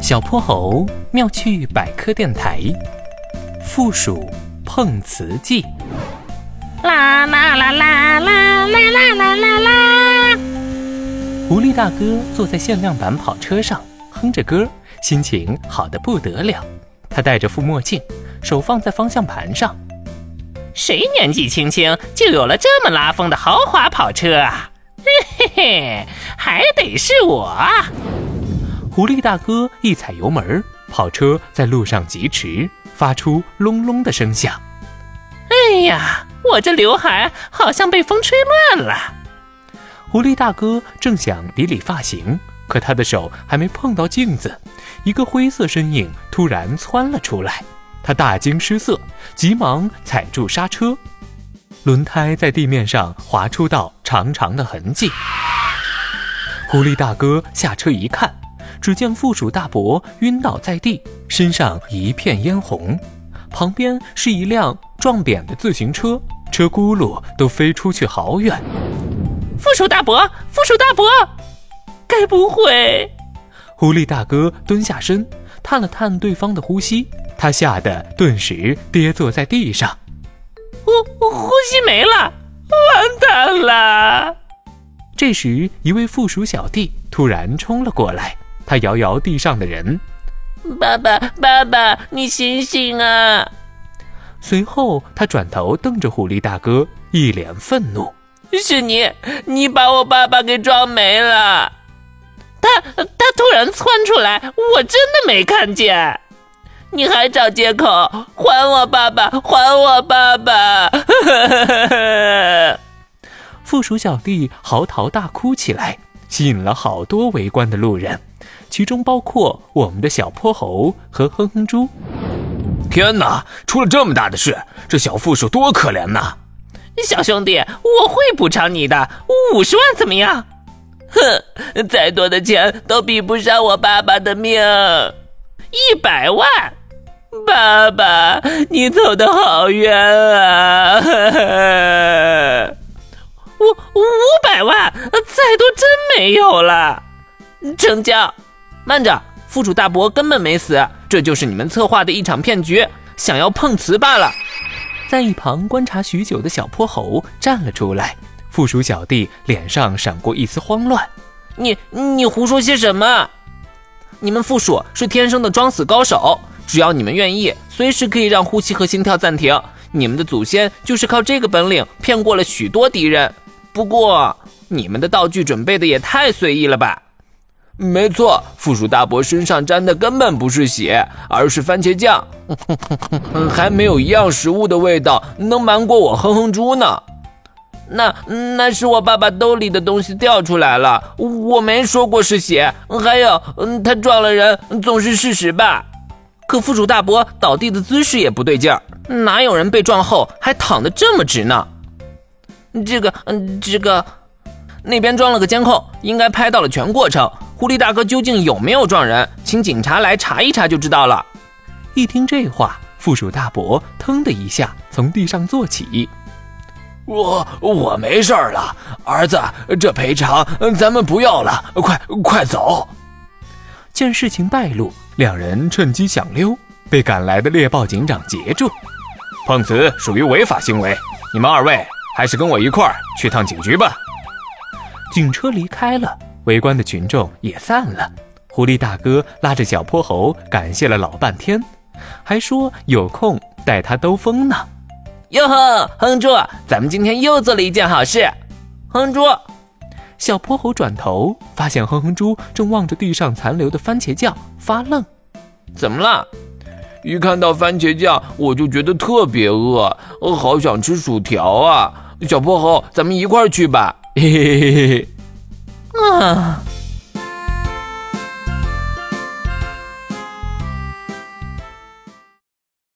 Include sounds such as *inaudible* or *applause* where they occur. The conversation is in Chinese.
小泼猴妙趣百科电台附属碰瓷记。啦啦啦啦啦啦啦啦啦啦！狐狸大哥坐在限量版跑车上，哼着歌，心情好的不得了。他戴着副墨镜，手放在方向盘上。谁年纪轻轻就有了这么拉风的豪华跑车啊？嘿嘿嘿，还得是我啊！狐狸大哥一踩油门，跑车在路上疾驰，发出隆隆的声响。哎呀，我这刘海好像被风吹乱了。狐狸大哥正想理理发型，可他的手还没碰到镜子，一个灰色身影突然窜了出来。他大惊失色，急忙踩住刹车，轮胎在地面上划出道长长的痕迹。狐狸大哥下车一看，只见附属大伯晕倒在地，身上一片嫣红，旁边是一辆撞扁的自行车，车轱辘都飞出去好远。附属大伯，附属大伯，该不会……狐狸大哥蹲下身，探了探对方的呼吸，他吓得顿时跌坐在地上。呼呼吸没了，完蛋了！这时，一位附属小弟突然冲了过来，他摇摇地上的人：“爸爸，爸爸，你醒醒啊！”随后，他转头瞪着狐狸大哥，一脸愤怒：“是你，你把我爸爸给撞没了！他他突然窜出来，我真的没看见。你还找借口，还我爸爸，还我爸爸！” *laughs* 附属小弟嚎啕大哭起来，吸引了好多围观的路人，其中包括我们的小泼猴和哼哼猪。天哪，出了这么大的事，这小负鼠多可怜呐！小兄弟，我会补偿你的，五十万怎么样？哼，再多的钱都比不上我爸爸的命。一百万，爸爸，你走的好冤啊！五五百万，再多真没有了。成交。慢着，副主大伯根本没死，这就是你们策划的一场骗局，想要碰瓷罢了。在一旁观察许久的小泼猴站了出来，附属小弟脸上闪过一丝慌乱：“你你胡说些什么？你们附属是天生的装死高手，只要你们愿意，随时可以让呼吸和心跳暂停。你们的祖先就是靠这个本领骗过了许多敌人。”不过，你们的道具准备的也太随意了吧？没错，附属大伯身上沾的根本不是血，而是番茄酱，*laughs* 还没有一样食物的味道能瞒过我哼哼猪呢。那那是我爸爸兜里的东西掉出来了，我没说过是血。还有，他撞了人，总是事实吧？可附属大伯倒地的姿势也不对劲儿，哪有人被撞后还躺得这么直呢？这个，嗯，这个，那边装了个监控，应该拍到了全过程。狐狸大哥究竟有没有撞人？请警察来查一查就知道了。一听这话，附属大伯腾的一下从地上坐起。我我没事了，儿子，这赔偿咱们不要了，快快走。见事情败露，两人趁机想溜，被赶来的猎豹警长截住。碰瓷属于违法行为，你们二位。还是跟我一块儿去趟警局吧。警车离开了，围观的群众也散了。狐狸大哥拉着小泼猴感谢了老半天，还说有空带他兜风呢。哟呵，哼猪，咱们今天又做了一件好事。哼猪，小泼猴转头发现哼哼猪正望着地上残留的番茄酱发愣。怎么了？一看到番茄酱，我就觉得特别饿，我好想吃薯条啊！小泼猴，咱们一块儿去吧。嘿嘿嘿嘿嘿。啊。